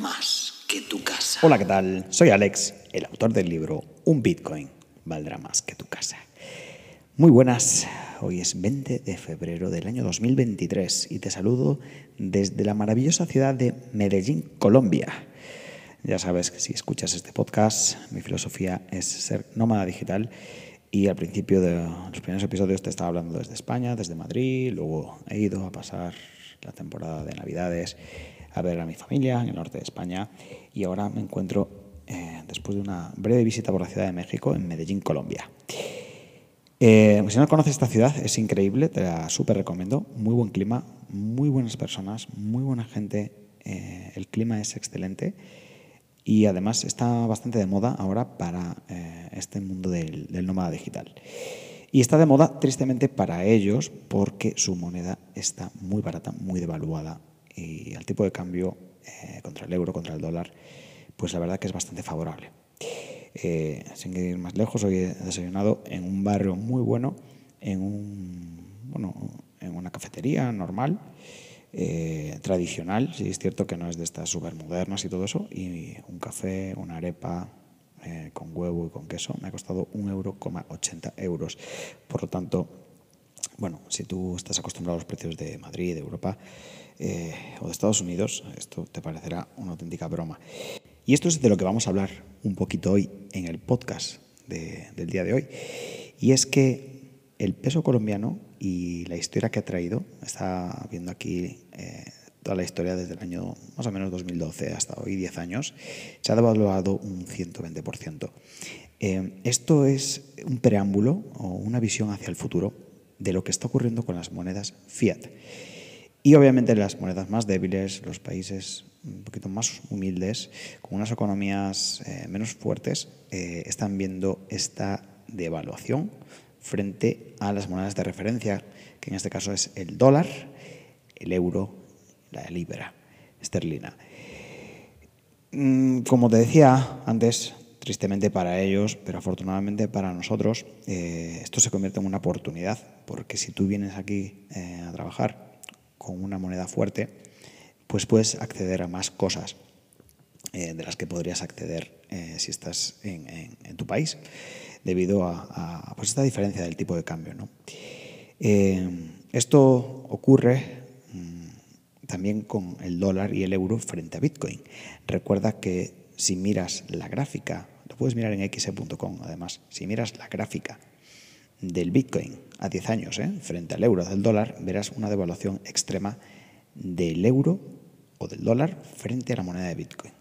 más que tu casa. Hola, ¿qué tal? Soy Alex, el autor del libro Un Bitcoin valdrá más que tu casa. Muy buenas, hoy es 20 de febrero del año 2023 y te saludo desde la maravillosa ciudad de Medellín, Colombia. Ya sabes que si escuchas este podcast, mi filosofía es ser nómada digital y al principio de los primeros episodios te estaba hablando desde España, desde Madrid, luego he ido a pasar la temporada de Navidades a ver a mi familia en el norte de España y ahora me encuentro, eh, después de una breve visita por la Ciudad de México, en Medellín, Colombia. Eh, si no conoces esta ciudad, es increíble, te la súper recomiendo. Muy buen clima, muy buenas personas, muy buena gente. Eh, el clima es excelente y además está bastante de moda ahora para este mundo del, del nómada digital. Y está de moda, tristemente, para ellos porque su moneda está muy barata, muy devaluada y el tipo de cambio eh, contra el euro, contra el dólar, pues la verdad que es bastante favorable. Eh, sin ir más lejos, hoy he desayunado en un barrio muy bueno, en, un, bueno, en una cafetería normal, eh, tradicional, sí es cierto que no es de estas súper modernas y todo eso, y un café, una arepa, con huevo y con queso me ha costado 1,80 euro. euros. Por lo tanto, bueno, si tú estás acostumbrado a los precios de Madrid, de Europa, eh, o de Estados Unidos, esto te parecerá una auténtica broma. Y esto es de lo que vamos a hablar un poquito hoy en el podcast del día de hoy. Y es que el peso colombiano y la historia que ha traído, está viendo aquí eh, toda la historia desde el año más o menos 2012 hasta hoy, 10 años, se ha devaluado un 120%. Eh, esto es un preámbulo o una visión hacia el futuro de lo que está ocurriendo con las monedas fiat. Y obviamente las monedas más débiles, los países un poquito más humildes, con unas economías eh, menos fuertes, eh, están viendo esta devaluación frente a las monedas de referencia, que en este caso es el dólar, el euro, la libra esterlina. Mm, como te decía antes, tristemente para ellos, pero afortunadamente para nosotros, eh, esto se convierte en una oportunidad, porque si tú vienes aquí a trabajar con una moneda fuerte, pues puedes acceder a más cosas eh, de las que podrías acceder eh, si estás en, tu país, debido a, pues esta diferencia del tipo de cambio. Eh, esto ocurre mm, también con el dólar y el euro frente a Bitcoin. Recuerda que si miras la gráfica, puedes mirar en xe.com además, si miras la gráfica del Bitcoin a 10 años ¿eh? frente al euro del dólar, verás una devaluación extrema del euro o del dólar frente a la moneda de Bitcoin.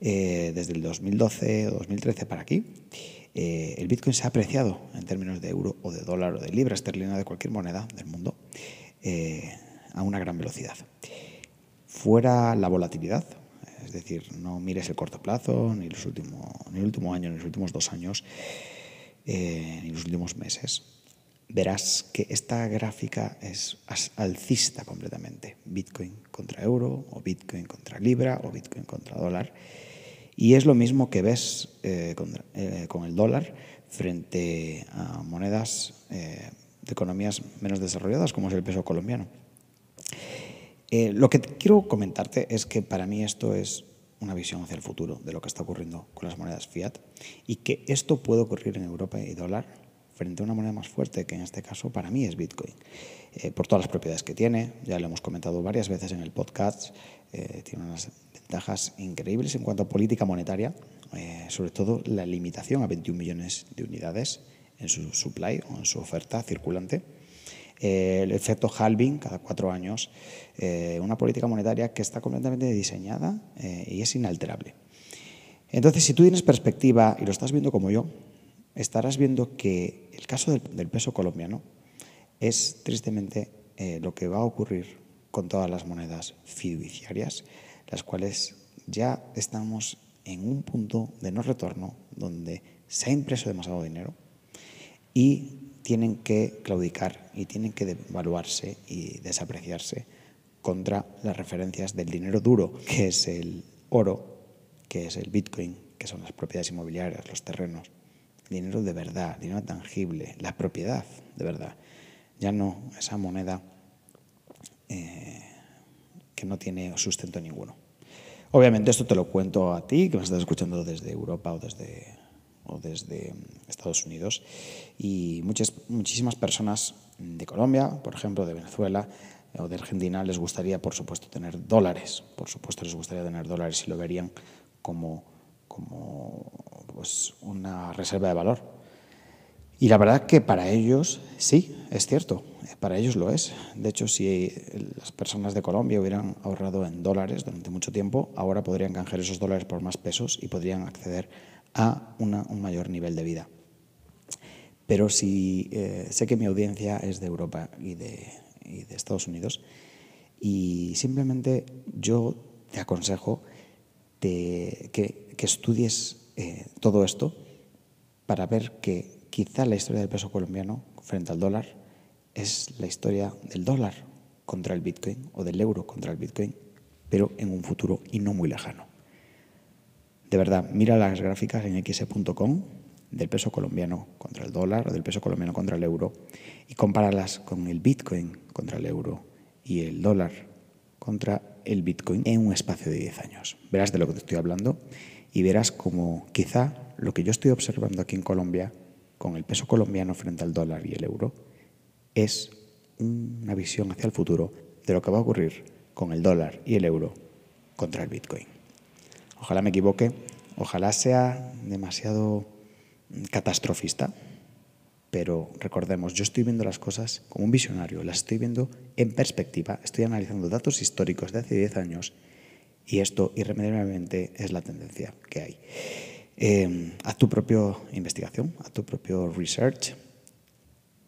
Eh, desde el 2012 o 2013 para aquí, eh, el Bitcoin se ha apreciado en términos de euro o de dólar o de libra esterlina de cualquier moneda del mundo a una gran velocidad. Fuera la volatilidad, es decir, no mires el corto plazo, ni, los ni el último año, ni los últimos dos años, eh, en los últimos meses, verás que esta gráfica es alcista completamente. Bitcoin contra euro, o Bitcoin contra libra, o Bitcoin contra dólar. Y es lo mismo que ves eh, eh, con, el dólar frente a monedas de economías menos desarrolladas, como es el peso colombiano. Lo que quiero comentarte es que para mí esto es una visión hacia el futuro de lo que está ocurriendo con las monedas fiat y que esto puede ocurrir en Europa y dólar frente a una moneda más fuerte, que en este caso para mí es Bitcoin, eh, por todas las propiedades que tiene, ya lo hemos comentado varias veces en el podcast, eh, tiene unas ventajas increíbles en cuanto a política monetaria, eh, sobre todo la limitación a 21 millones de unidades en su supply o en su oferta circulante el efecto halving cada cuatro años, eh, una política monetaria que está completamente diseñada eh, y es inalterable. Entonces, si tú tienes perspectiva y lo estás viendo como yo, estarás viendo que el caso del, peso colombiano es tristemente eh, lo que va a ocurrir con todas las monedas fiduciarias, las cuales ya estamos en un punto de no retorno donde se ha impreso demasiado dinero y tienen que claudicar y tienen que devaluarse y desapreciarse contra las referencias del dinero duro, que es el oro, que es el bitcoin, que son las propiedades inmobiliarias, los terrenos, dinero de verdad, dinero tangible, la propiedad de verdad, ya no esa moneda eh, que no tiene sustento ninguno. Obviamente esto te lo cuento a ti, que me estás escuchando desde Europa o desde, o desde Estados Unidos, y muchas, muchísimas personas de Colombia, por ejemplo, de Venezuela o de Argentina, les gustaría, por supuesto, tener dólares. Por supuesto, les gustaría tener dólares y lo verían como, como pues, una reserva de valor. Y la verdad que para ellos, sí, es cierto, para ellos lo es. De hecho, si las personas de Colombia hubieran ahorrado en dólares durante mucho tiempo, ahora podrían canjear esos dólares por más pesos y podrían acceder un mayor nivel de vida. Pero si eh, sé que mi audiencia es de Europa y de, Estados Unidos, y simplemente yo te aconsejo que, que, estudies eh, todo esto para ver que Quizá la historia del peso colombiano frente al dólar es la historia del dólar contra el Bitcoin o del euro contra el Bitcoin, pero en un futuro y no muy lejano. De verdad, mira las gráficas en x.com del peso colombiano contra el dólar o del peso colombiano contra el euro y compáralas con el Bitcoin contra el euro y el dólar contra el Bitcoin en un espacio de 10 años. Verás de lo que te estoy hablando y verás como quizá lo que yo estoy observando aquí en Colombia con el peso colombiano frente al dólar y el euro es una visión hacia el futuro de lo que va a ocurrir con el dólar y el euro contra el Bitcoin. Ojalá me equivoque, ojalá sea demasiado catastrofista, pero recordemos, yo estoy viendo las cosas como un visionario, las estoy viendo en perspectiva, estoy analizando datos históricos de hace 10 años y esto irremediablemente es la tendencia que hay. Eh, haz tu propia investigación, haz tu propio research,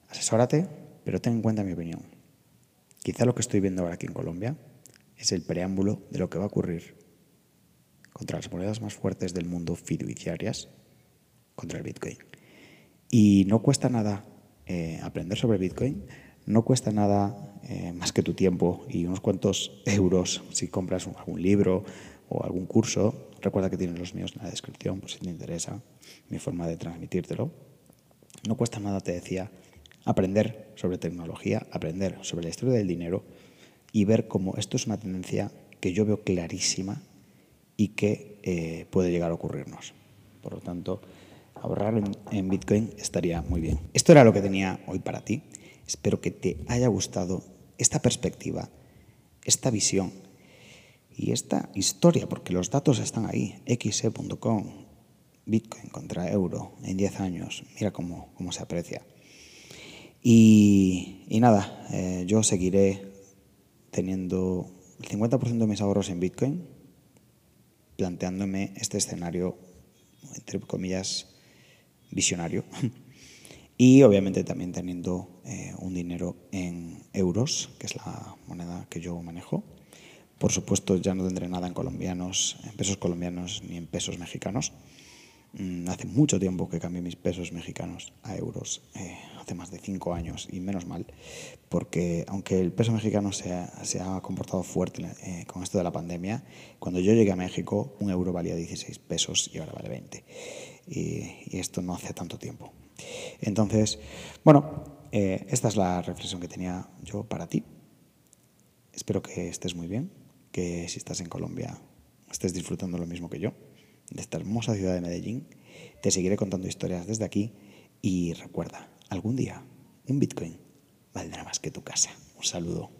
asesórate, pero ten en cuenta mi opinión. Quizá lo que estoy viendo ahora aquí en Colombia es el preámbulo de lo que va a ocurrir contra las monedas más fuertes del mundo fiduciarias, contra el Bitcoin. Y no cuesta nada eh, aprender sobre Bitcoin, no cuesta nada eh, más que tu tiempo y unos cuantos euros si compras algún libro o algún curso Recuerda que tienes los míos en la descripción por si te interesa mi forma de transmitírtelo. No cuesta nada, te decía, aprender sobre tecnología, aprender sobre la historia del dinero y ver cómo esto es una tendencia que yo veo clarísima y que eh, puede llegar a ocurrirnos. Por lo tanto, ahorrar en, Bitcoin estaría muy bien. Esto era lo que tenía hoy para ti. Espero que te haya gustado esta perspectiva, esta visión y esta historia, porque los datos están ahí, xe.com, Bitcoin contra euro en 10 años, mira cómo, cómo se aprecia. Y, nada, eh, yo seguiré teniendo el 50% de mis ahorros en Bitcoin, planteándome este escenario, entre comillas, visionario. Y obviamente también teniendo eh, un dinero en euros, que es la moneda que yo manejo. Por supuesto, ya no tendré nada en colombianos, en pesos colombianos ni en pesos mexicanos. Mm, hace mucho tiempo que cambié mis pesos mexicanos a euros, eh, hace más de cinco años, y menos mal, porque aunque el peso mexicano se ha, se ha comportado fuerte eh, con esto de la pandemia, cuando yo llegué a México un euro valía 16 pesos y ahora vale 20. Y, esto no hace tanto tiempo. Entonces, bueno, eh, esta es la reflexión que tenía yo para ti. Espero que estés muy bien que si estás en Colombia estés disfrutando lo mismo que yo de esta hermosa ciudad de Medellín. Te seguiré contando historias desde aquí y recuerda, algún día un Bitcoin valdrá más que tu casa. Un saludo.